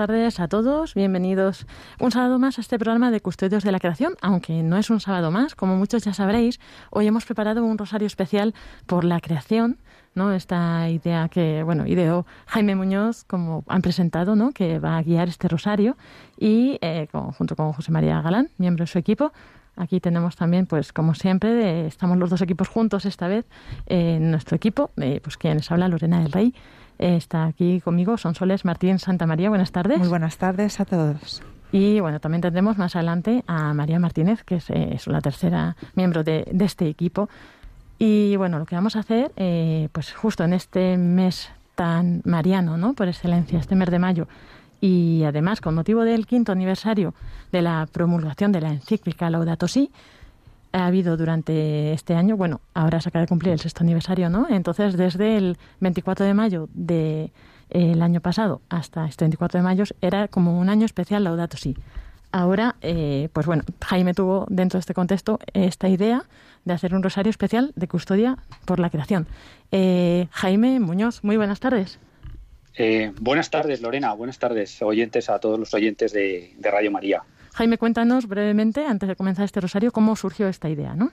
Tardes a todos, bienvenidos un sábado más a este programa de Custodios de la Creación, aunque no es un sábado más, como muchos ya sabréis, hoy hemos preparado un rosario especial por la creación, ¿no? Esta idea que, bueno, ideó Jaime Muñoz, como han presentado, ¿no? Que va a guiar este rosario. Y eh, junto con José María Galán, miembro de su equipo, Aquí tenemos también, pues como siempre, estamos los dos equipos juntos esta vez en nuestro equipo, eh, pues quienes habla Lorena del Rey está aquí conmigo Sonsoles Martín Santa María. Buenas tardes. Muy buenas tardes a todos. Y bueno, también tendremos más adelante a María Martínez, que es, eh, la tercera miembro de, este equipo. Y bueno, lo que vamos a hacer, eh, pues justo en este mes tan mariano, ¿no? Por excelencia, este mes de mayo, y además con motivo del quinto aniversario de la promulgación de la encíclica Laudato Si, ha habido durante este año, bueno, ahora se acaba de cumplir el sexto aniversario, ¿no? Entonces, desde el 24 de mayo del de, año pasado hasta este 24 de mayo era como un año especial Laudato Si. Ahora, eh, pues bueno, Jaime tuvo dentro de este contexto esta idea de hacer un rosario especial de custodia por la creación. Eh, Jaime Muñoz, muy buenas tardes. Eh, buenas tardes, Lorena. Buenas tardes, oyentes, a todos los oyentes de Radio María. Jaime, cuéntanos brevemente, antes de comenzar este rosario, cómo surgió esta idea, ¿no?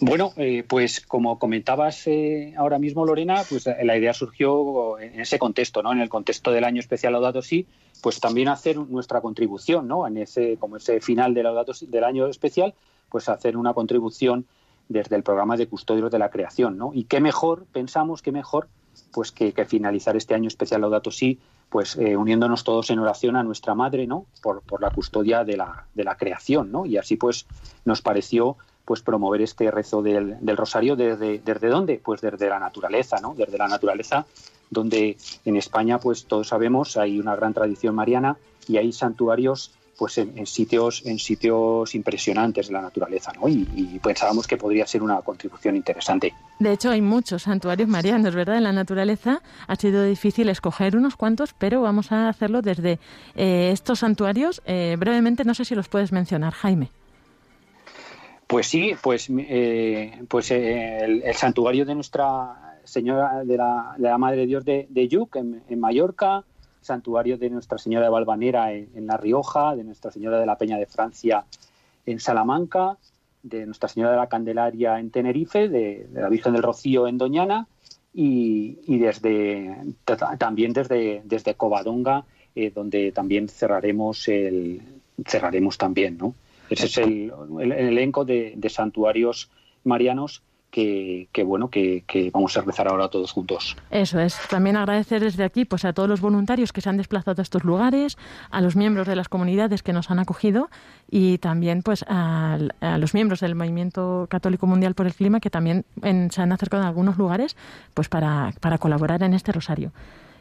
Bueno, eh, pues como comentabas eh, ahora mismo, Lorena, pues eh, la idea surgió en ese contexto, ¿no? En el contexto del año especial Laudato Si, pues también hacer nuestra contribución, ¿no? En ese, como ese final del, del año especial, pues hacer una contribución desde el programa de custodios de la creación, ¿no? Y qué mejor, pensamos, qué mejor, pues que, finalizar este año especial Laudato Si pues eh, uniéndonos todos en oración a nuestra madre, ¿no? Por, la custodia de la, de la creación, ¿no? Y así pues nos pareció pues promover este rezo del, rosario desde, desde dónde? Pues desde la naturaleza, ¿no? Desde la naturaleza, donde en España, pues todos sabemos, hay una gran tradición mariana y hay santuarios pues en, sitios en sitios impresionantes de la naturaleza ¿no? y, pensábamos que podría ser una contribución interesante. De hecho, hay muchos santuarios marianos, ¿verdad? En la naturaleza ha sido difícil escoger unos cuantos, pero vamos a hacerlo desde eh, estos santuarios. Eh, brevemente, no sé si los puedes mencionar, Jaime. Pues sí, pues, eh, pues el, santuario de Nuestra Señora de la, de la Madre de Dios de, de Yuc en Mallorca, santuario de Nuestra Señora de Valvanera en, La Rioja, de Nuestra Señora de la Peña de Francia en Salamanca, de Nuestra Señora de la Candelaria en Tenerife, de, la Virgen del Rocío en Doñana y, desde también desde, desde Covadonga, eh, donde también cerraremos el cerraremos también, ¿no? Ese es el, elenco de, de santuarios marianos que, bueno que, vamos a rezar ahora todos juntos. Eso es. También agradecer desde aquí pues a todos los voluntarios que se han desplazado a estos lugares, a los miembros de las comunidades que nos han acogido y también pues a, los miembros del Movimiento Católico Mundial por el Clima que también se han acercado a algunos lugares pues para, para colaborar en este rosario.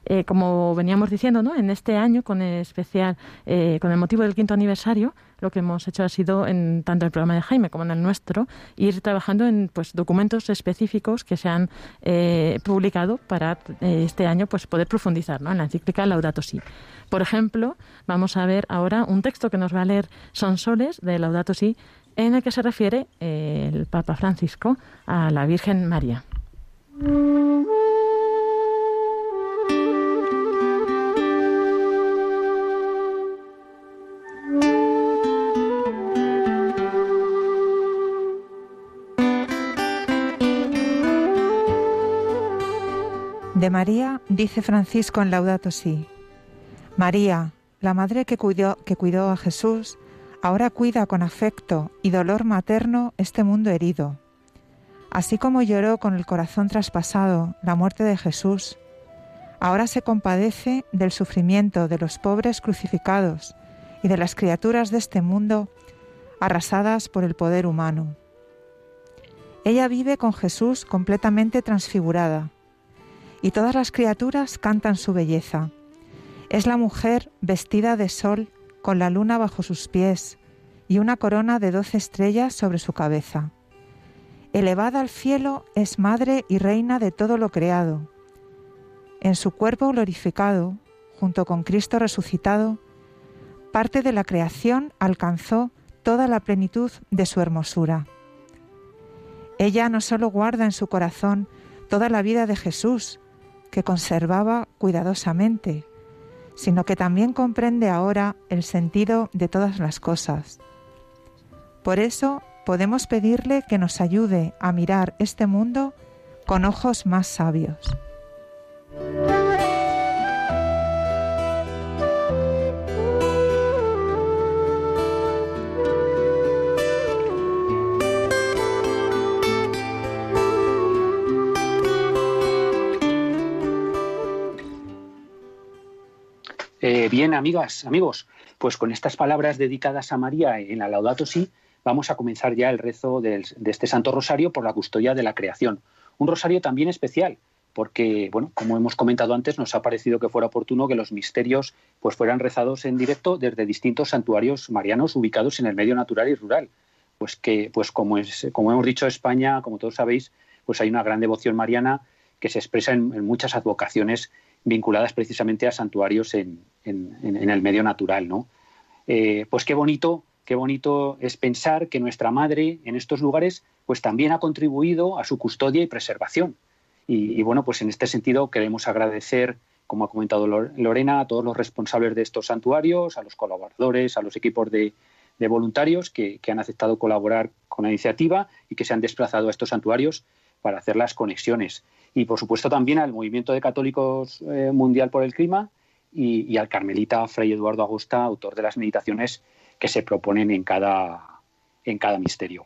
Eh, como veníamos diciendo, ¿no? en este año, con el especial, eh, con el motivo del quinto aniversario, lo que hemos hecho ha sido, en tanto el programa de Jaime como en el nuestro, ir trabajando en pues, documentos específicos que se han eh, publicado para este año pues, poder profundizar ¿no? en la encíclica Laudato Si. Por ejemplo, vamos a ver ahora un texto que nos va a leer Sonsoles de Laudato Si, en el que se refiere el Papa Francisco a la Virgen María. De María dice Francisco en Laudato Si. María, la madre que cuidó, que cuidó a Jesús, ahora cuida con afecto y dolor materno este mundo herido. Así como lloró con el corazón traspasado la muerte de Jesús, ahora se compadece del sufrimiento de los pobres crucificados y de las criaturas de este mundo arrasadas por el poder humano. Ella vive con Jesús completamente transfigurada y todas las criaturas cantan su belleza. Es la mujer vestida de sol con la luna bajo sus pies y una corona de doce estrellas sobre su cabeza. Elevada al cielo es madre y reina de todo lo creado. En su cuerpo glorificado, junto con Cristo resucitado, parte de la creación alcanzó toda la plenitud de su hermosura. Ella no solo guarda en su corazón toda la vida de Jesús, que conservaba cuidadosamente, sino que también comprende ahora el sentido de todas las cosas. Por eso podemos pedirle que nos ayude a mirar este mundo con ojos más sabios. Eh, bien, amigas, amigos, pues con estas palabras dedicadas a María en la Laudato Si, vamos a comenzar ya el rezo de este Santo Rosario por la custodia de la creación. Un rosario también especial, porque, bueno, como hemos comentado antes, nos ha parecido que fuera oportuno que los misterios pues, fueran rezados en directo desde distintos santuarios marianos ubicados en el medio natural y rural. Pues que, pues como, es, como hemos dicho, España, como todos sabéis, pues hay una gran devoción mariana que se expresa en, en muchas advocaciones vinculadas precisamente a santuarios en, el medio natural, ¿no? Eh, pues qué bonito, qué bonito es pensar que nuestra madre en estos lugares pues también ha contribuido a su custodia y preservación. Y, bueno, pues en este sentido queremos agradecer, como ha comentado Lorena, a todos los responsables de estos santuarios, a los colaboradores, a los equipos de, voluntarios que, han aceptado colaborar con la iniciativa y que se han desplazado a estos santuarios para hacer las conexiones y por supuesto también al Movimiento de Católicos eh, Mundial por el Clima y, al carmelita Fray Eduardo Agosta, autor de las meditaciones que se proponen en cada, en cada misterio.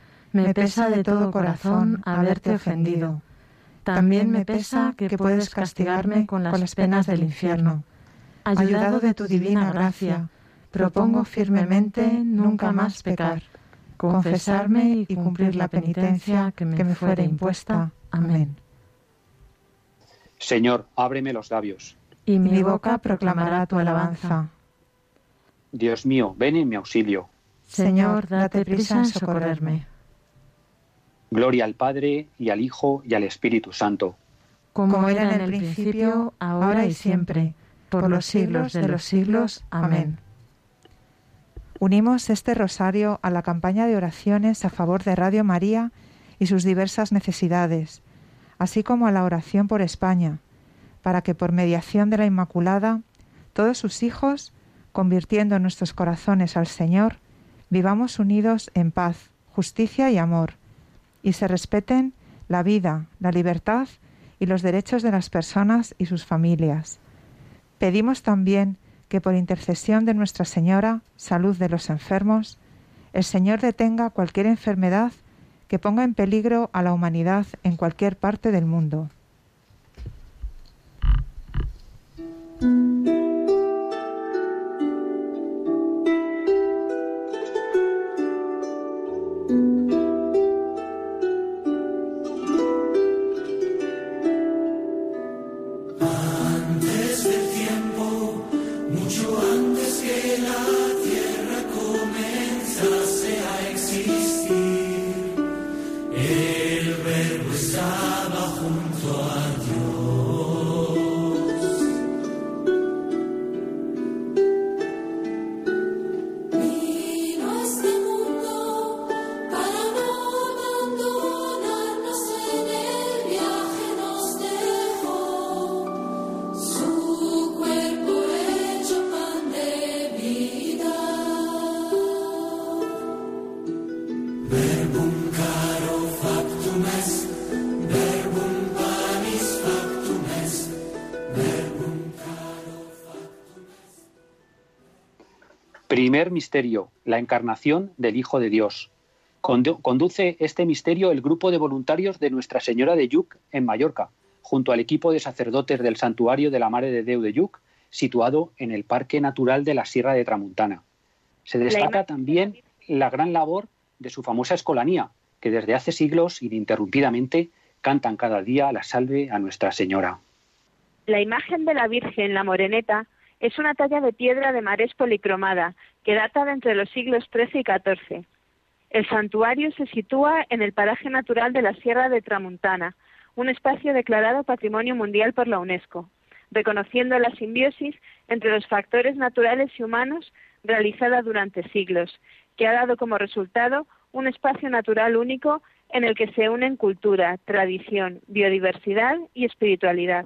me pesa de todo corazón haberte ofendido. También me pesa que puedes castigarme con las penas del infierno. Ayudado de tu divina gracia, propongo firmemente nunca más pecar, confesarme y cumplir la penitencia que me fuere impuesta. Amén. Señor, ábreme los labios. Y mi boca proclamará tu alabanza. Dios mío, ven en mi auxilio. Señor, date prisa en socorrerme. Gloria al Padre y al Hijo y al Espíritu Santo. Como era en el principio, ahora y siempre, por los siglos de los siglos. Amén. Unimos este rosario a la campaña de oraciones a favor de Radio María y sus diversas necesidades, así como a la oración por España, para que por mediación de la Inmaculada, todos sus hijos, convirtiendo nuestros corazones al Señor, vivamos unidos en paz, justicia y amor y se respeten la vida, la libertad y los derechos de las personas y sus familias. Pedimos también que por intercesión de Nuestra Señora, salud de los enfermos, el Señor detenga cualquier enfermedad que ponga en peligro a la humanidad en cualquier parte del mundo. Primer misterio, la encarnación del Hijo de Dios. Conduce este misterio el grupo de voluntarios de Nuestra Señora de Yuc en Mallorca, junto al equipo de sacerdotes del Santuario de la Mare de Deu de Yuc, situado en el Parque Natural de la Sierra de Tramuntana. Se destaca también la gran labor de su famosa escolanía, que desde hace siglos ininterrumpidamente cantan cada día la salve a Nuestra Señora. La imagen de la Virgen, la Moreneta, es una talla de piedra de marés policromada que data de entre los siglos XIII y XIV. El santuario se sitúa en el paraje natural de la Sierra de Tramuntana, un espacio declarado Patrimonio Mundial por la UNESCO, reconociendo la simbiosis entre los factores naturales y humanos realizada durante siglos, que ha dado como resultado un espacio natural único en el que se unen cultura, tradición, biodiversidad y espiritualidad.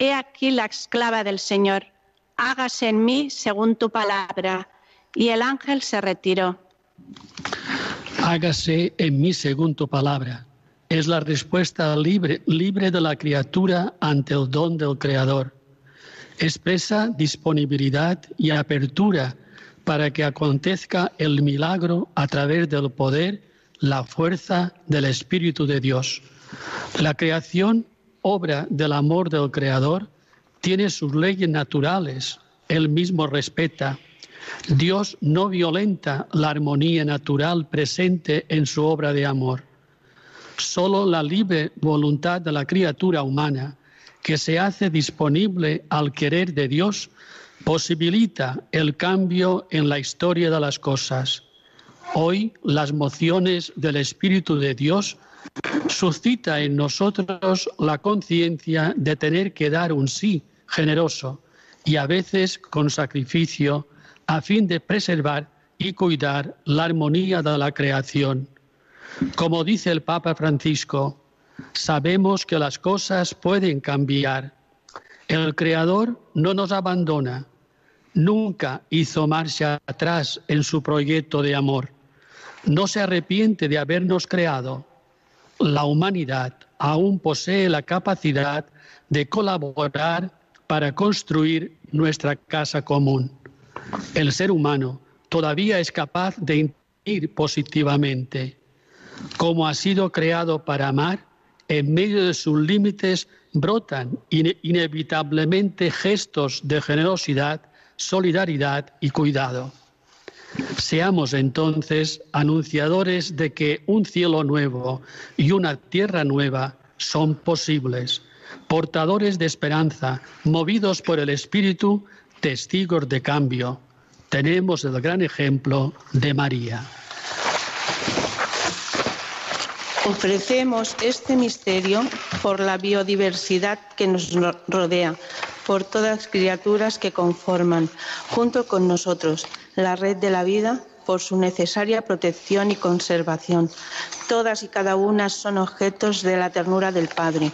He aquí la esclava del Señor, hágase en mí según tu palabra. Y el ángel se retiró. Hágase en mí según tu palabra. Es la respuesta libre, libre de la criatura ante el don del Creador. Expresa disponibilidad y apertura para que acontezca el milagro a través del poder, la fuerza del Espíritu de Dios. La creación obra del amor del Creador, tiene sus leyes naturales, él mismo respeta. Dios no violenta la armonía natural presente en su obra de amor. Solo la libre voluntad de la criatura humana, que se hace disponible al querer de Dios, posibilita el cambio en la historia de las cosas. Hoy las mociones del Espíritu de Dios suscita en nosotros la conciencia de tener que dar un sí generoso y a veces con sacrificio a fin de preservar y cuidar la armonía de la creación. Como dice el Papa Francisco, sabemos que las cosas pueden cambiar. El Creador no nos abandona, nunca hizo marcha atrás en su proyecto de amor, no se arrepiente de habernos creado la humanidad aún posee la capacidad de colaborar para construir nuestra casa común. El ser humano todavía es capaz de ir positivamente. Como ha sido creado para amar, en medio de sus límites brotan inevitablemente gestos de generosidad, solidaridad y cuidado. Seamos entonces anunciadores de que un cielo nuevo y una tierra nueva son posibles, portadores de esperanza, movidos por el Espíritu, testigos de cambio. Tenemos el gran ejemplo de María. Ofrecemos este misterio por la biodiversidad que nos rodea, por todas las criaturas que conforman, junto con nosotros, la red de la vida por su necesaria protección y conservación. Todas y cada una son objetos de la ternura del Padre.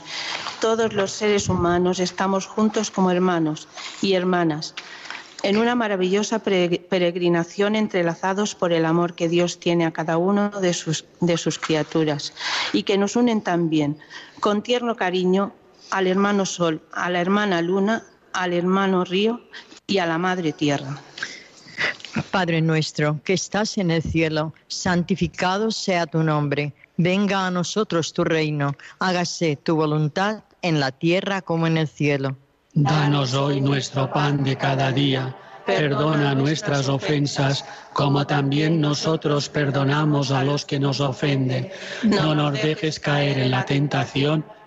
Todos los seres humanos estamos juntos como hermanos y hermanas en una maravillosa peregrinación entrelazados por el amor que Dios tiene a cada uno de sus, de sus criaturas y que nos unen también con tierno cariño al hermano Sol, a la hermana Luna, al hermano Río y a la Madre Tierra. Padre nuestro, que estás en el cielo, santificado sea tu nombre. Venga a nosotros tu reino. Hágase tu voluntad en la tierra como en el cielo. Danos hoy nuestro pan de cada día. Perdona nuestras ofensas, como también nosotros perdonamos a los que nos ofenden. No nos dejes caer en la tentación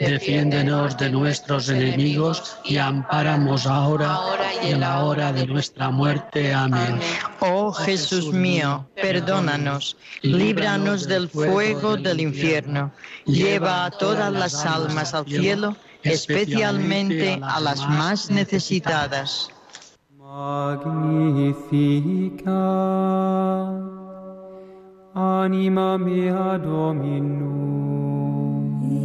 Defiéndenos de nuestros enemigos y ampáramos ahora y en la hora de nuestra muerte. Amén. Oh Jesús mío, perdónanos, líbranos del fuego del infierno, lleva a todas las almas al cielo, especialmente a las más necesitadas. Anima mea Dominum.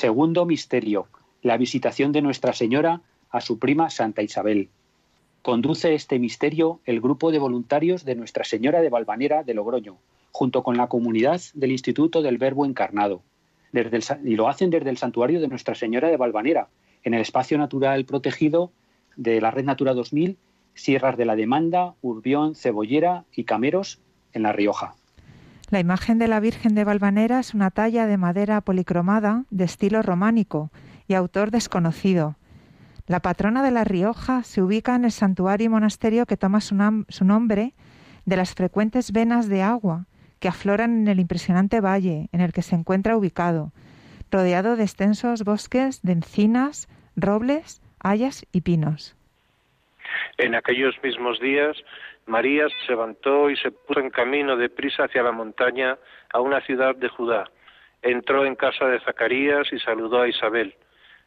Segundo misterio, la visitación de Nuestra Señora a su prima Santa Isabel. Conduce este misterio el grupo de voluntarios de Nuestra Señora de Valvanera de Logroño, junto con la comunidad del Instituto del Verbo Encarnado. Y lo hacen desde el santuario de Nuestra Señora de Valvanera, en el espacio natural protegido de la Red Natura 2000, Sierras de la Demanda, Urbión, Cebollera y Cameros, en La Rioja. La imagen de la Virgen de Valvanera es una talla de madera policromada de estilo románico y autor desconocido. La patrona de La Rioja se ubica en el santuario y monasterio que toma su, nombre de las frecuentes venas de agua que afloran en el impresionante valle en el que se encuentra ubicado, rodeado de extensos bosques de encinas, robles, hayas y pinos. En aquellos mismos días, María se levantó y se puso en camino de prisa hacia la montaña a una ciudad de Judá. Entró en casa de Zacarías y saludó a Isabel.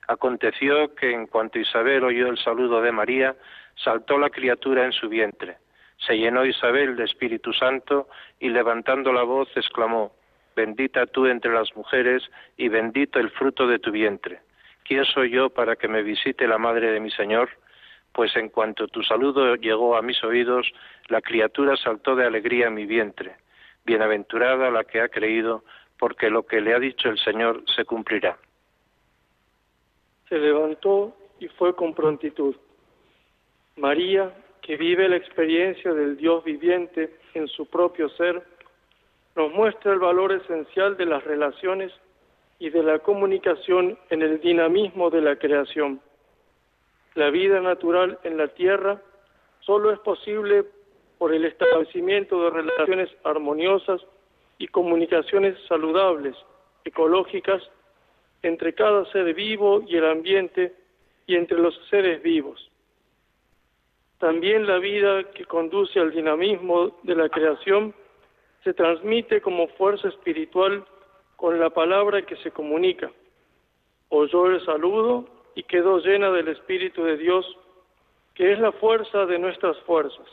Aconteció que en cuanto Isabel oyó el saludo de María, saltó la criatura en su vientre. Se llenó Isabel de Espíritu Santo y levantando la voz exclamó, Bendita tú entre las mujeres y bendito el fruto de tu vientre. ¿Quién soy yo para que me visite la madre de mi Señor? Pues en cuanto tu saludo llegó a mis oídos, la criatura saltó de alegría en mi vientre. Bienaventurada la que ha creído, porque lo que le ha dicho el Señor se cumplirá. Se levantó y fue con prontitud. María, que vive la experiencia del Dios viviente en su propio ser, nos muestra el valor esencial de las relaciones y de la comunicación en el dinamismo de la creación. La vida natural en la tierra solo es posible por el establecimiento de relaciones armoniosas y comunicaciones saludables, ecológicas, entre cada ser vivo y el ambiente y entre los seres vivos. También la vida que conduce al dinamismo de la creación se transmite como fuerza espiritual con la palabra que se comunica. Oyó el saludo y quedó llena del Espíritu de Dios, que es la fuerza de nuestras fuerzas.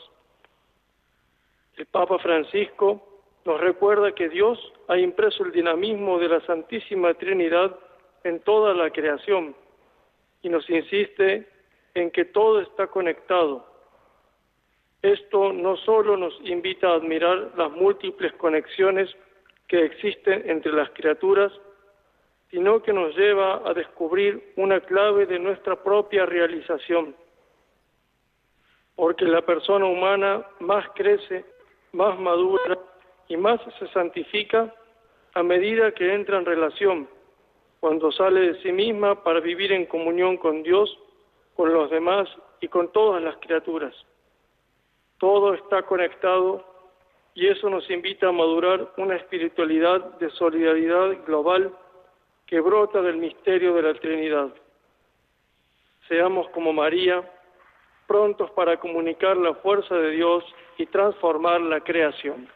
El Papa Francisco nos recuerda que Dios ha impreso el dinamismo de la Santísima Trinidad en toda la creación y nos insiste en que todo está conectado esto no solo nos invita a admirar las múltiples conexiones que existen entre las criaturas, sino que nos lleva a descubrir una clave de nuestra propia realización. Porque la persona humana más crece, más madura y más se santifica a medida que entra en relación, cuando sale de sí misma para vivir en comunión con Dios, con los demás y con todas las criaturas. Todo está conectado y eso nos invita a madurar una espiritualidad de solidaridad global que brota del misterio de la Trinidad. Seamos como María, prontos para comunicar la fuerza de Dios y transformar la creación.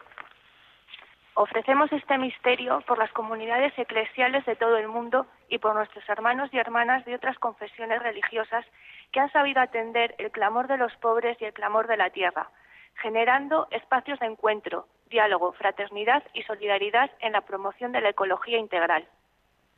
Ofrecemos este misterio por las comunidades eclesiales de todo el mundo y por nuestros hermanos y hermanas de otras confesiones religiosas que han sabido atender el clamor de los pobres y el clamor de la tierra, generando espacios de encuentro, diálogo, fraternidad y solidaridad en la promoción de la ecología integral.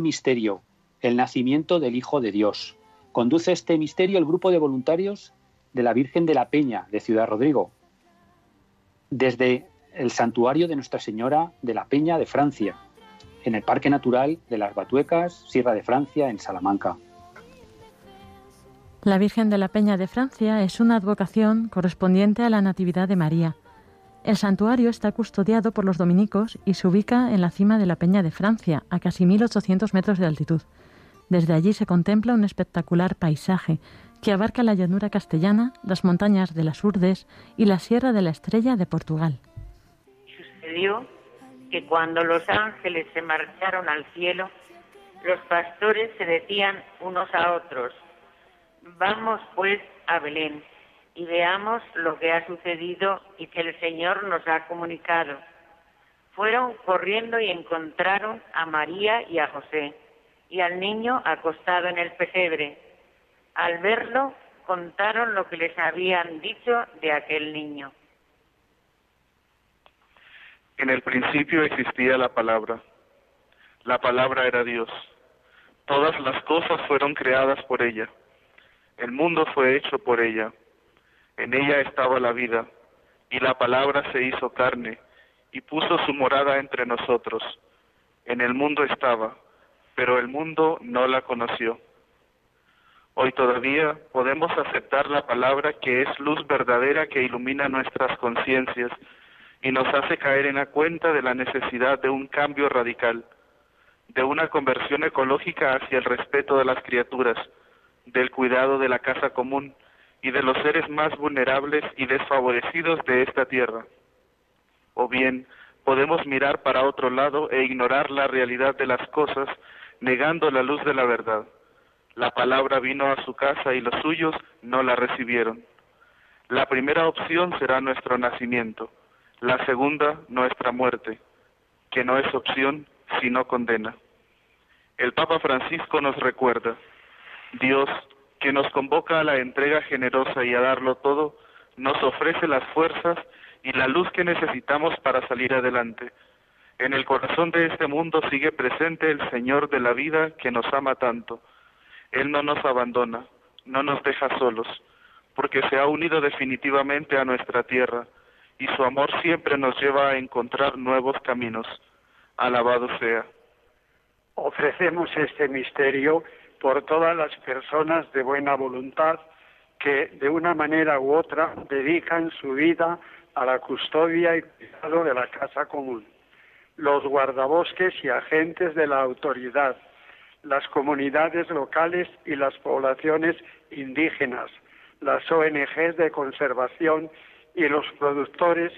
Misterio, el nacimiento del Hijo de Dios. Conduce este misterio el grupo de voluntarios de la Virgen de la Peña de Ciudad Rodrigo, desde el santuario de Nuestra Señora de la Peña de Francia, en el Parque Natural de las Batuecas, Sierra de Francia, en Salamanca. La Virgen de la Peña de Francia es una advocación correspondiente a la Natividad de María. El santuario está custodiado por los dominicos y se ubica en la cima de la Peña de Francia, a casi 1.800 metros de altitud. Desde allí se contempla un espectacular paisaje que abarca la llanura castellana, las montañas de las Urdes y la Sierra de la Estrella de Portugal. Sucedió que cuando los ángeles se marcharon al cielo, los pastores se decían unos a otros, vamos pues a Belén y veamos lo que ha sucedido y que el Señor nos ha comunicado. Fueron corriendo y encontraron a María y a José y al niño acostado en el pesebre. Al verlo, contaron lo que les habían dicho de aquel niño. En el principio existía la palabra. La palabra era Dios. Todas las cosas fueron creadas por ella. El mundo fue hecho por ella. En ella estaba la vida, y la palabra se hizo carne y puso su morada entre nosotros. En el mundo estaba, pero el mundo no la conoció. Hoy todavía podemos aceptar la palabra que es luz verdadera que ilumina nuestras conciencias y nos hace caer en la cuenta de la necesidad de un cambio radical, de una conversión ecológica hacia el respeto de las criaturas, del cuidado de la casa común y de los seres más vulnerables y desfavorecidos de esta tierra. O bien, podemos mirar para otro lado e ignorar la realidad de las cosas, negando la luz de la verdad. La palabra vino a su casa y los suyos no la recibieron. La primera opción será nuestro nacimiento, la segunda nuestra muerte, que no es opción sino condena. El Papa Francisco nos recuerda, Dios, que nos convoca a la entrega generosa y a darlo todo, nos ofrece las fuerzas y la luz que necesitamos para salir adelante. En el corazón de este mundo sigue presente el Señor de la vida que nos ama tanto él no nos abandona, no nos deja solos, porque se ha unido definitivamente a nuestra tierra y su amor siempre nos lleva a encontrar nuevos caminos. Alabado sea. Ofrecemos este misterio por todas las personas de buena voluntad que de una manera u otra dedican su vida a la custodia y cuidado de la casa común, los guardabosques y agentes de la autoridad, las comunidades locales y las poblaciones indígenas, las ONGs de conservación y los productores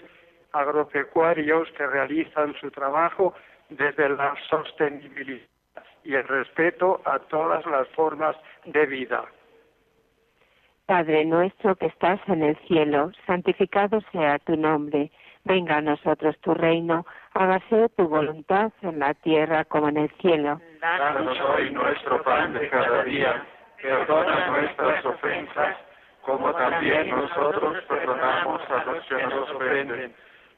agropecuarios que realizan su trabajo desde la sostenibilidad y el respeto a todas las formas de vida. Padre nuestro que estás en el cielo, santificado sea tu nombre, venga a nosotros tu reino hágase tu voluntad en la tierra como en el cielo. Danos hoy nuestro pan de cada día, perdona nuestras ofensas, como también nosotros perdonamos a los que nos ofenden.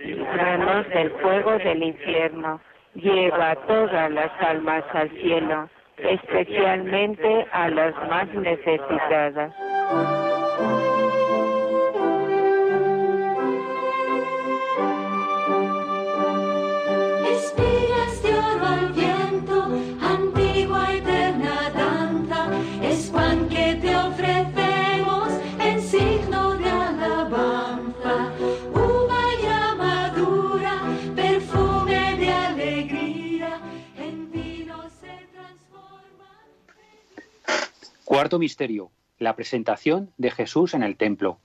líbranos del fuego del infierno, lleva todas las almas al cielo, especialmente a las más necesitadas. Cuarto misterio, la presentación de Jesús en el templo.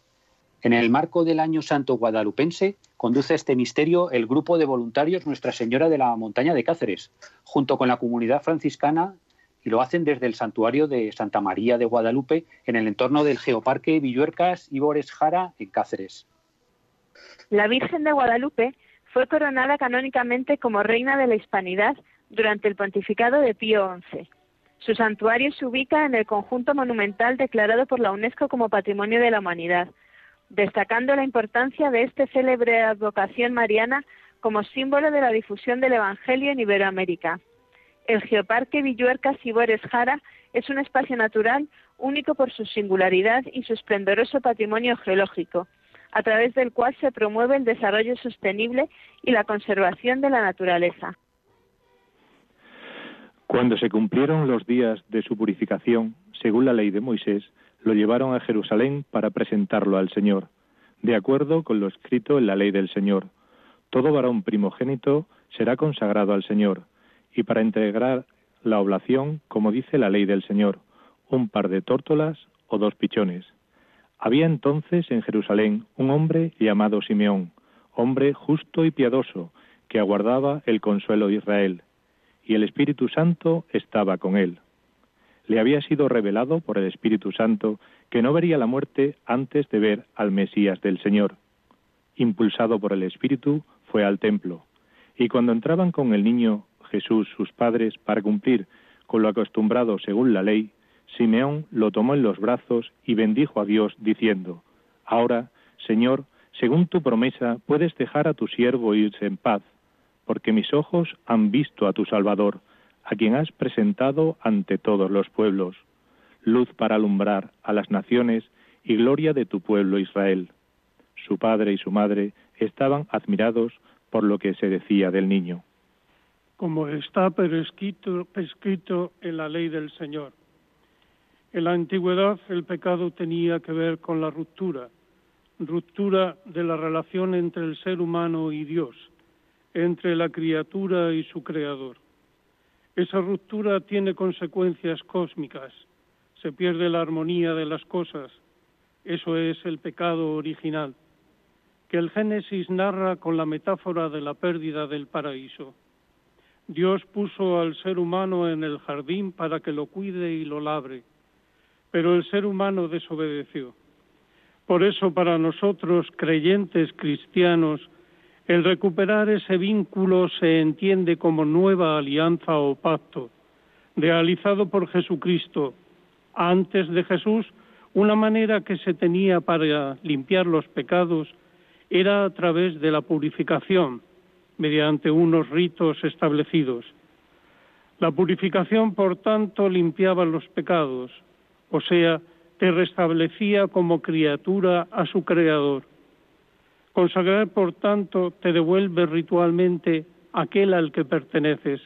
En el marco del Año Santo Guadalupense conduce este misterio el grupo de voluntarios Nuestra Señora de la Montaña de Cáceres, junto con la comunidad franciscana, y lo hacen desde el santuario de Santa María de Guadalupe en el entorno del Geoparque Villuercas Ibores Jara en Cáceres. La Virgen de Guadalupe fue coronada canónicamente como reina de la hispanidad durante el pontificado de Pío XI. Su santuario se ubica en el conjunto monumental declarado por la UNESCO como Patrimonio de la Humanidad, destacando la importancia de esta célebre advocación mariana como símbolo de la difusión del Evangelio en Iberoamérica. El Geoparque Villuercas Ibores Jara es un espacio natural único por su singularidad y su esplendoroso patrimonio geológico, a través del cual se promueve el desarrollo sostenible y la conservación de la naturaleza. Cuando se cumplieron los días de su purificación, según la ley de Moisés, lo llevaron a Jerusalén para presentarlo al Señor, de acuerdo con lo escrito en la ley del Señor. Todo varón primogénito será consagrado al Señor, y para entregar la oblación, como dice la ley del Señor, un par de tórtolas o dos pichones. Había entonces en Jerusalén un hombre llamado Simeón, hombre justo y piadoso, que aguardaba el consuelo de Israel, y el Espíritu Santo estaba con él. Le había sido revelado por el Espíritu Santo que no vería la muerte antes de ver al Mesías del Señor. Impulsado por el Espíritu, fue al templo, y cuando entraban con el niño Jesús sus padres para cumplir con lo acostumbrado según la ley, Simeón lo tomó en los brazos y bendijo a Dios diciendo, Ahora, Señor, según tu promesa, puedes dejar a tu siervo irse en paz, porque mis ojos han visto a tu Salvador, a quien has presentado ante todos los pueblos, luz para alumbrar a las naciones y gloria de tu pueblo Israel. Su padre y su madre estaban admirados por lo que se decía del niño. Como está prescrito, en la ley del Señor. En la antigüedad el pecado tenía que ver con la ruptura, ruptura de la relación entre el ser humano y Dios, entre la criatura y su creador. Esa ruptura tiene consecuencias cósmicas, se pierde la armonía de las cosas, eso es el pecado original, que el Génesis narra con la metáfora de la pérdida del paraíso. Dios puso al ser humano en el jardín para que lo cuide y lo labre, pero el ser humano desobedeció. Por eso para nosotros, creyentes cristianos, el recuperar ese vínculo se entiende como nueva alianza o pacto, realizado por Jesucristo. Antes de Jesús, una manera que se tenía para limpiar los pecados era a través de la purificación, mediante unos ritos establecidos. La purificación, por tanto, limpiaba los pecados, o sea, te restablecía como criatura a su Creador. Consagrar, por tanto, te devuelve ritualmente aquel al que perteneces.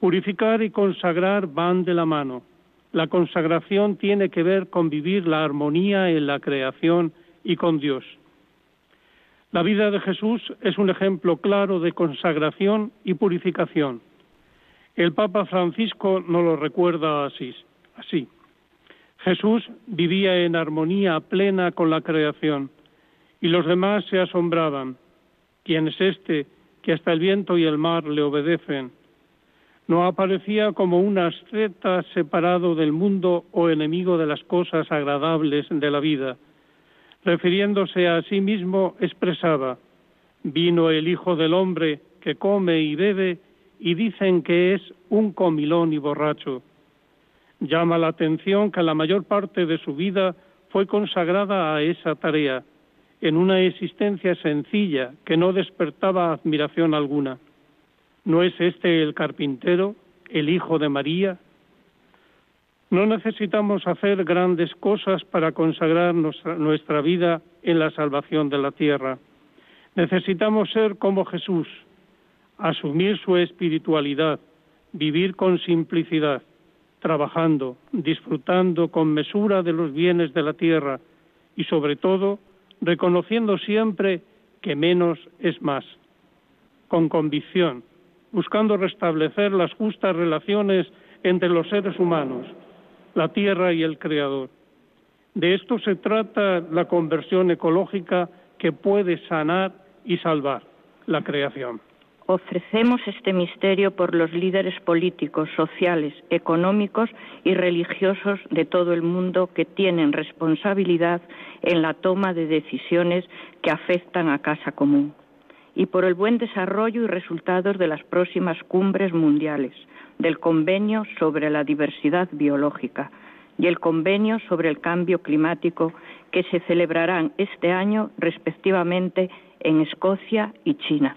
Purificar y consagrar van de la mano. La consagración tiene que ver con vivir la armonía en la creación y con Dios. La vida de Jesús es un ejemplo claro de consagración y purificación. El Papa Francisco nos lo recuerda así. así. Jesús vivía en armonía plena con la creación y los demás se asombraban. ¿Quién es este que hasta el viento y el mar le obedecen? No aparecía como un asceta separado del mundo o enemigo de las cosas agradables de la vida. Refiriéndose a sí mismo, expresaba, vino el Hijo del Hombre que come y bebe y dicen que es un comilón y borracho. Llama la atención que la mayor parte de su vida fue consagrada a esa tarea, en una existencia sencilla que no despertaba admiración alguna. ¿No es este el carpintero, el hijo de María? No necesitamos hacer grandes cosas para consagrar nuestra, vida en la salvación de la tierra. Necesitamos ser como Jesús, asumir su espiritualidad, vivir con simplicidad, trabajando, disfrutando con mesura de los bienes de la tierra y sobre todo reconociendo siempre que menos es más, con convicción, buscando restablecer las justas relaciones entre los seres humanos, la tierra y el Creador. De esto se trata la conversión ecológica que puede sanar y salvar la creación. Ofrecemos este misterio por los líderes políticos, sociales, económicos y religiosos de todo el mundo que tienen responsabilidad en la toma de decisiones que afectan a casa común y por el buen desarrollo y resultados de las próximas cumbres mundiales, del convenio sobre la diversidad biológica y el convenio sobre el cambio climático que se celebrarán este año respectivamente en Escocia y China.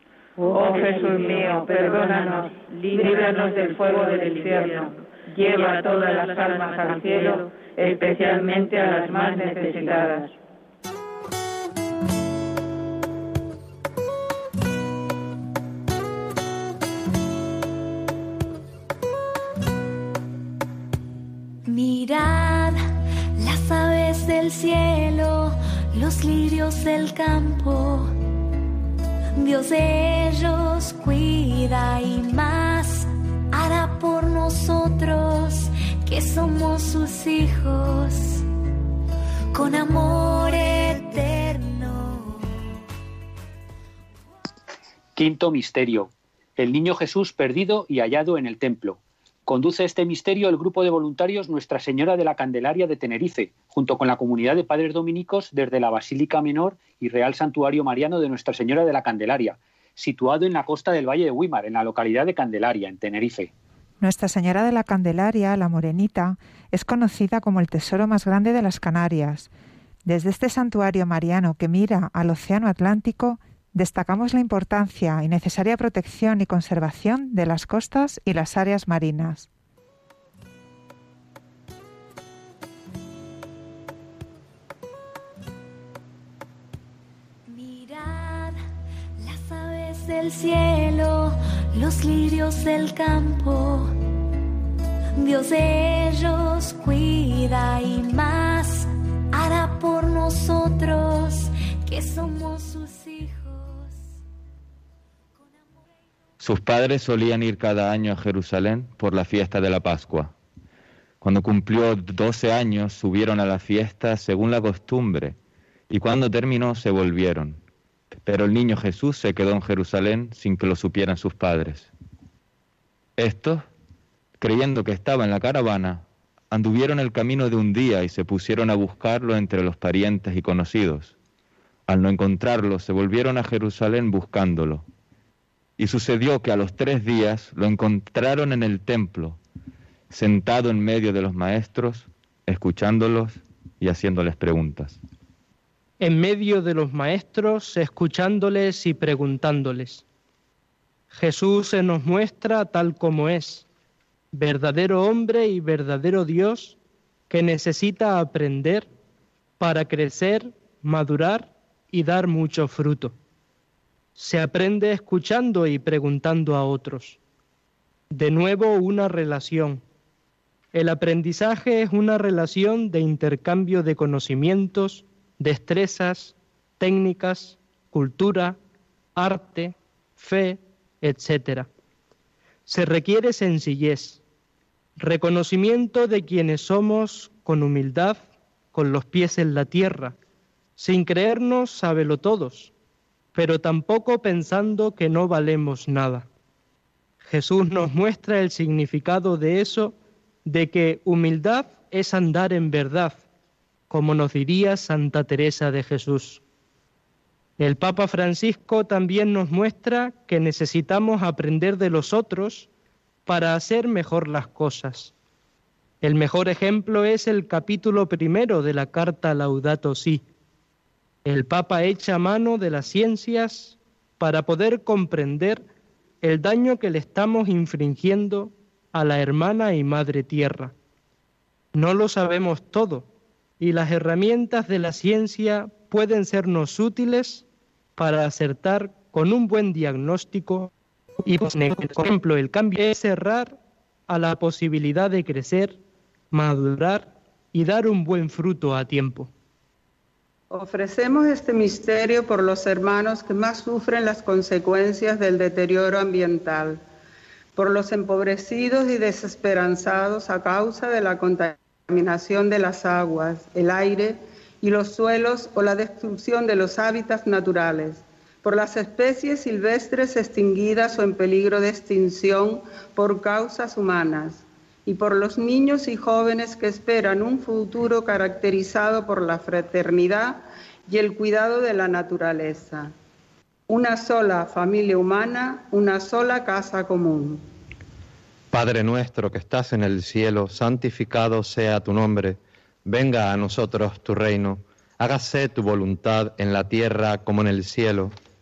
Oh Jesús mío, perdónanos, líbranos del fuego del infierno, lleva a todas las almas al cielo, especialmente a las más necesitadas. Mirad las aves del cielo, los lirios del campo. Dios de ellos cuida y más hará por nosotros que somos sus hijos con amor eterno. Quinto misterio. El niño Jesús perdido y hallado en el templo. Conduce este misterio el grupo de voluntarios Nuestra Señora de la Candelaria de Tenerife, junto con la comunidad de padres dominicos desde la Basílica Menor y Real Santuario Mariano de Nuestra Señora de la Candelaria, situado en la costa del Valle de Huimar, en la localidad de Candelaria, en Tenerife. Nuestra Señora de la Candelaria, la Morenita, es conocida como el tesoro más grande de las Canarias. Desde este santuario mariano que mira al Océano Atlántico, destacamos la importancia y necesaria protección y conservación de las costas y las áreas marinas. Mirad las aves del cielo, los lirios del campo. Dios de ellos cuida y más hará por nosotros que somos sus Sus padres solían ir cada año a Jerusalén por la fiesta de la Pascua. Cuando cumplió 12 años subieron a la fiesta según la costumbre y cuando terminó se volvieron. Pero el niño Jesús se quedó en Jerusalén sin que lo supieran sus padres. Estos, creyendo que estaba en la caravana, anduvieron el camino de un día y se pusieron a buscarlo entre los parientes y conocidos. Al no encontrarlo, se volvieron a Jerusalén buscándolo. Y sucedió que a los tres días lo encontraron en el templo, sentado en medio de los maestros, escuchándolos y haciéndoles preguntas. En medio de los maestros, escuchándoles y preguntándoles. Jesús se nos muestra tal como es, verdadero hombre y verdadero Dios que necesita aprender para crecer, madurar y dar mucho fruto. Se aprende escuchando y preguntando a otros. De nuevo, una relación. El aprendizaje es una relación de intercambio de conocimientos, destrezas, técnicas, cultura, arte, fe, etc. Se requiere sencillez, reconocimiento de quienes somos con humildad, con los pies en la tierra, sin creernos sábelo todos, pero tampoco pensando que no valemos nada. Jesús nos muestra el significado de eso, de que humildad es andar en verdad, como nos diría Santa Teresa de Jesús. El Papa Francisco también nos muestra que necesitamos aprender de los otros para hacer mejor las cosas. El mejor ejemplo es el capítulo primero de la carta Laudato Si. El Papa echa mano de las ciencias para poder comprender el daño que le estamos infringiendo a la hermana y madre tierra. No lo sabemos todo y las herramientas de la ciencia pueden sernos útiles para acertar con un buen diagnóstico y, por ejemplo, el cambio es cerrar a la posibilidad de crecer, madurar y dar un buen fruto a tiempo. Ofrecemos este misterio por los hermanos que más sufren las consecuencias del deterioro ambiental, por los empobrecidos y desesperanzados a causa de la contaminación de las aguas, el aire y los suelos o la destrucción de los hábitats naturales, por las especies silvestres extinguidas o en peligro de extinción por causas humanas, y por los niños y jóvenes que esperan un futuro caracterizado por la fraternidad y el cuidado de la naturaleza. Una sola familia humana, una sola casa común. Padre nuestro que estás en el cielo, santificado sea tu nombre, venga a nosotros tu reino, hágase tu voluntad en la tierra como en el cielo.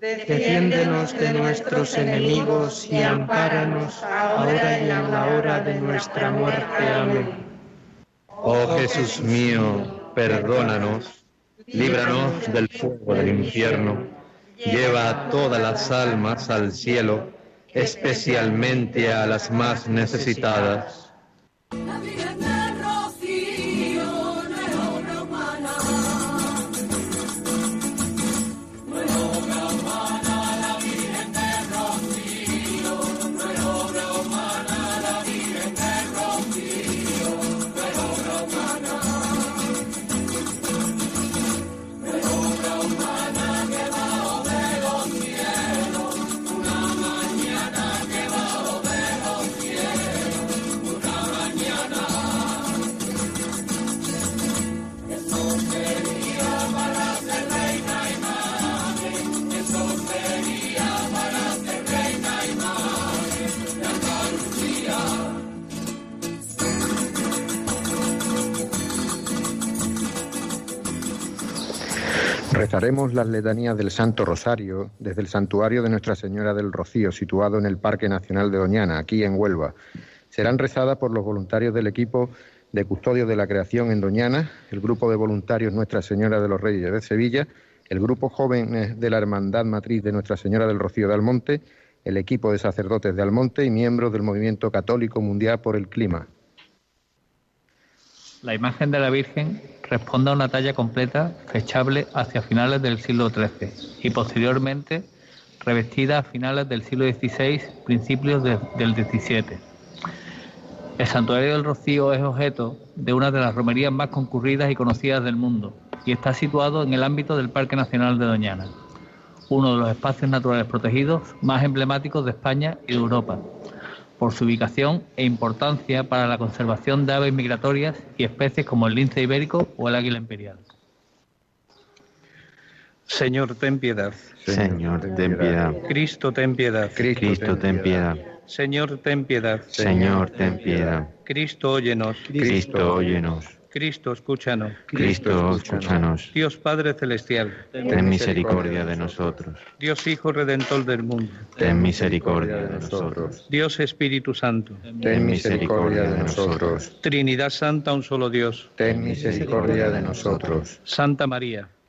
Defiéndenos de nuestros enemigos y ampáranos ahora y en la hora de nuestra muerte. Amén. Oh Jesús mío, perdónanos, líbranos del fuego del infierno, lleva a todas las almas al cielo, especialmente a las más necesitadas. Rezaremos las letanías del Santo Rosario desde el santuario de Nuestra Señora del Rocío, situado en el Parque Nacional de Doñana, aquí en Huelva. Serán rezadas por los voluntarios del equipo de Custodio de la Creación en Doñana, el grupo de voluntarios Nuestra Señora de los Reyes de Sevilla, el grupo joven de la Hermandad Matriz de Nuestra Señora del Rocío de Almonte, el equipo de sacerdotes de Almonte y miembros del Movimiento Católico Mundial por el Clima. La imagen de la Virgen responde a una talla completa fechable hacia finales del siglo XIII y posteriormente revestida a finales del siglo XVI, principios del XVII. El Santuario del Rocío es objeto de una de las romerías más concurridas y conocidas del mundo y está situado en el ámbito del Parque Nacional de Doñana, uno de los espacios naturales protegidos más emblemáticos de España y de Europa, por su ubicación e importancia para la conservación de aves migratorias y especies como el lince ibérico o el águila imperial. Señor, ten piedad. Señor, ten piedad. Cristo, ten piedad. Cristo, ten piedad. Señor, ten piedad. Señor, ten piedad. Cristo, óyenos. Cristo, óyenos. Cristo, escúchanos. Cristo, escúchanos. Dios Padre Celestial. Ten misericordia de nosotros. Dios Hijo Redentor del mundo. Ten misericordia de nosotros. Dios Espíritu Santo. Ten misericordia de nosotros. Trinidad Santa, un solo Dios. Ten misericordia de nosotros. Santa María.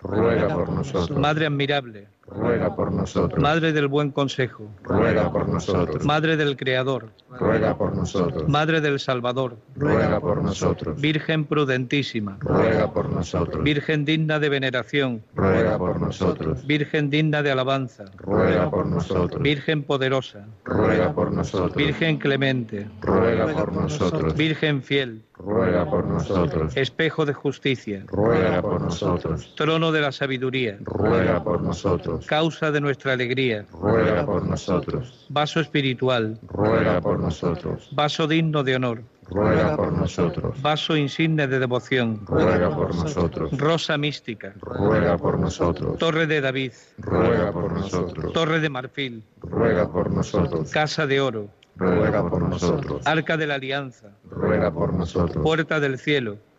Ruega por nosotros. Madre admirable. Ruega por nosotros. Madre del buen consejo. Ruega por nosotros. Madre del Creador. Ruega por nosotros. Madre del Salvador. Ruega por nosotros. Virgen prudentísima. Ruega por nosotros. Virgen digna de veneración. Ruega por nosotros. Virgen digna de alabanza. Ruega por nosotros. Virgen poderosa. Ruega por nosotros. Virgen clemente. Ruega por nosotros. Virgen fiel. Ruega por nosotros. Espejo de justicia. Ruega por nosotros. Trono de la sabiduría. Ruega por nosotros. Causa de nuestra alegría. Ruega por nosotros. Vaso espiritual. Ruega por nosotros. Vaso digno de honor. Ruega por nosotros. Vaso insigne de devoción. Ruega por nosotros. Rosa mística. Ruega por nosotros. Torre de David. Ruega por nosotros. Torre de marfil. Ruega por nosotros. Casa de oro. Ruega por nosotros. Arca de la alianza. Ruega por nosotros. Puerta del cielo.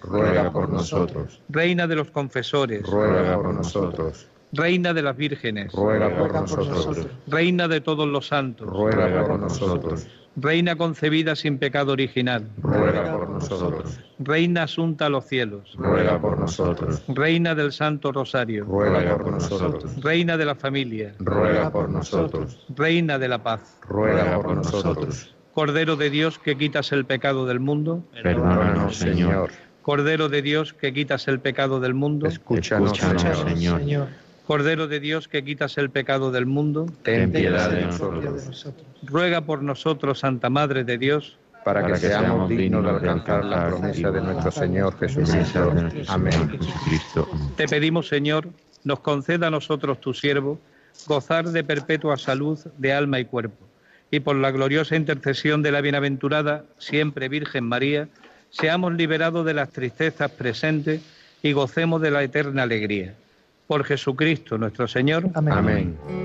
Ruega por nosotros. Reina de los confesores. Ruega por nosotros. Reina de las vírgenes. Ruega por nosotros. Reina de todos los santos. Ruega por nosotros. Reina concebida sin pecado original. Ruega por nosotros. Reina asunta a los cielos. Ruega por nosotros. Reina del Santo Rosario. Ruega por nosotros. Reina de la familia. Ruega por nosotros. Reina de la paz. Ruega por nosotros. Cordero de Dios que quitas el pecado del mundo. Perdónanos, Señor. Cordero de Dios que quitas el pecado del mundo. Escúchanos, Señor. Cordero de Dios que quitas el pecado del mundo. Ten piedad de nosotros. Ruega por nosotros, Santa Madre de Dios. Para que seamos dignos de alcanzar la promesa de nuestro Señor Jesucristo. Amén. Te pedimos, Señor, nos conceda a nosotros, tu siervo, gozar de perpetua salud de alma y cuerpo. Y por la gloriosa intercesión de la bienaventurada, siempre Virgen María, seamos liberados de las tristezas presentes y gocemos de la eterna alegría. Por Jesucristo nuestro Señor. Amén. Amén.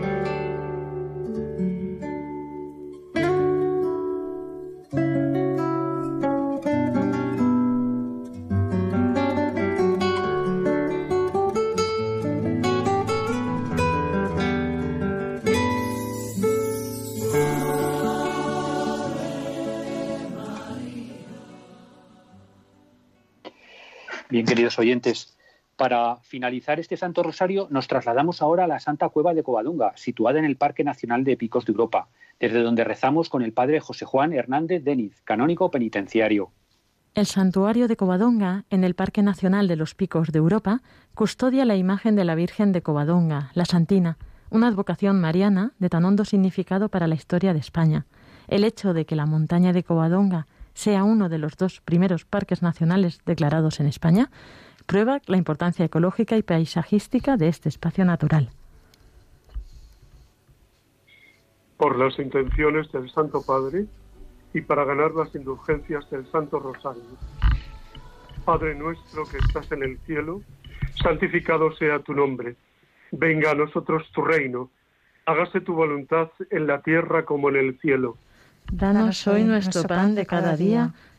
Oyentes, Para finalizar este Santo Rosario, nos trasladamos ahora a la Santa Cueva de Covadonga, situada en el Parque Nacional de Picos de Europa, desde donde rezamos con el padre José Juan Hernández Deniz, canónico penitenciario. El santuario de Covadonga, en el Parque Nacional de los Picos de Europa, custodia la imagen de la Virgen de Covadonga, la Santina, una advocación mariana de tan hondo significado para la historia de España. El hecho de que la montaña de Covadonga sea uno de los dos primeros parques nacionales declarados en España prueba la importancia ecológica y paisajística de este espacio natural. Por las intenciones del Santo Padre y para ganar las indulgencias del Santo Rosario. Padre nuestro que estás en el cielo, santificado sea tu nombre. Venga a nosotros tu reino. Hágase tu voluntad en la tierra como en el cielo. Danos hoy nuestro pan de cada día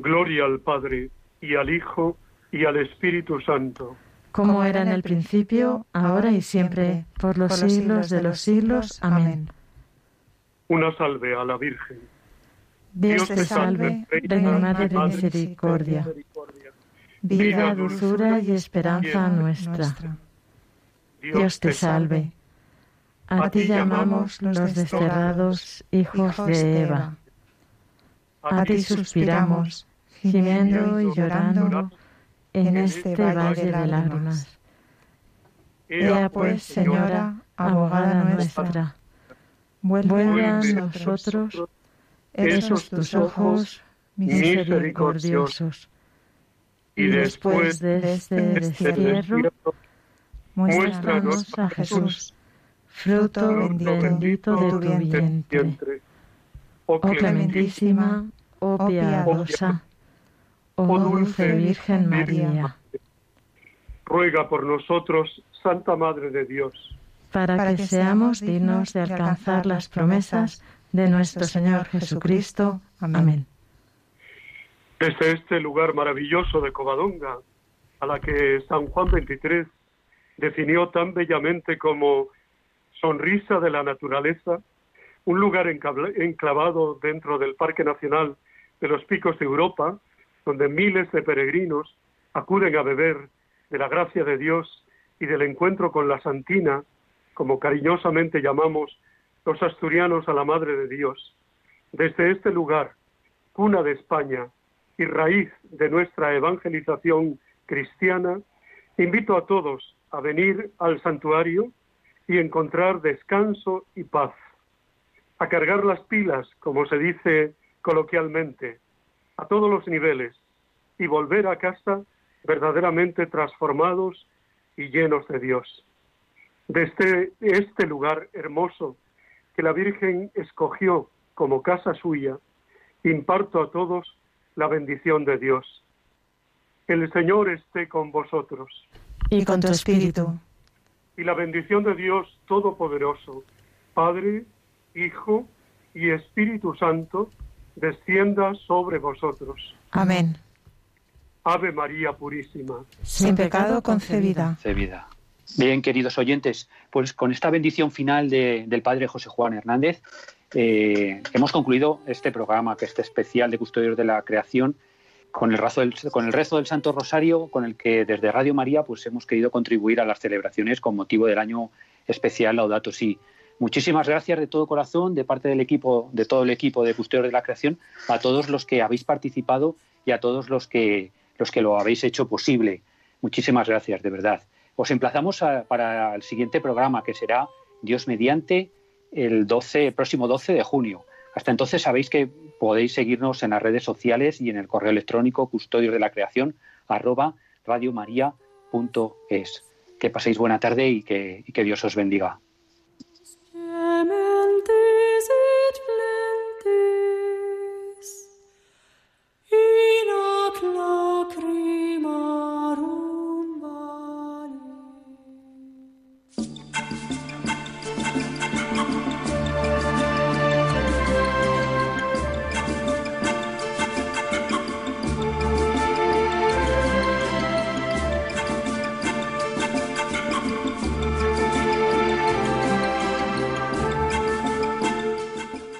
Gloria al Padre, y al Hijo, y al Espíritu Santo. Como era en el principio, ahora y siempre, por los siglos de los siglos. Amén. Una salve a la Virgen. Dios te salve, Reina Madre de Misericordia. Vida, dulzura y esperanza nuestra. Dios te salve. A ti llamamos los desterrados hijos de Eva. A ti suspiramos, gimiendo y llorando en este valle de lágrimas. Ea pues, Señora, abogada nuestra, vuelve a nosotros esos tus ojos misericordiosos. Y después de este destierro, muéstranos a Jesús, fruto bendito de tu vientre. Oh, oh clementísima, oh, oh piadosa, oh dulce Virgen María. Ruega por nosotros, Santa Madre de Dios. Para que seamos dignos de alcanzar las promesas de nuestro Señor Jesucristo. Amén. Desde este lugar maravilloso de Covadonga, a la que San Juan XXIII definió tan bellamente como sonrisa de la naturaleza, un lugar enclavado dentro del Parque Nacional de los Picos de Europa, donde miles de peregrinos acuden a beber de la gracia de Dios y del encuentro con la Santina, como cariñosamente llamamos los asturianos a la Madre de Dios. Desde este lugar, cuna de España y raíz de nuestra evangelización cristiana, invito a todos a venir al santuario y encontrar descanso y paz a cargar las pilas, como se dice coloquialmente, a todos los niveles y volver a casa verdaderamente transformados y llenos de Dios. Desde este lugar hermoso que la Virgen escogió como casa suya, imparto a todos la bendición de Dios. El Señor esté con vosotros. Y con tu espíritu. Y la bendición de Dios Todopoderoso, Padre, Hijo y Espíritu Santo, descienda sobre vosotros. Amén. Ave María Purísima. Sin pecado concebida. Bien, queridos oyentes, pues con esta bendición final del Padre José Juan Hernández, eh, hemos concluido este programa, que este especial de Custodios de la Creación, con el, rezo del, con el rezo del Santo Rosario, con el que desde Radio María pues hemos querido contribuir a las celebraciones con motivo del año especial Laudato Si. Muchísimas gracias de todo corazón, de parte del equipo, de todo el equipo de Custodios de la Creación, a todos los que habéis participado y a todos los que, los que lo habéis hecho posible. Muchísimas gracias, de verdad. Os emplazamos para el siguiente programa, que será Dios mediante el 12, próximo 12 de junio. Hasta entonces sabéis que podéis seguirnos en las redes sociales y en el correo electrónico custodios de la creación arroba radiomaria.es. Que paséis buena tarde y que Dios os bendiga. Amen.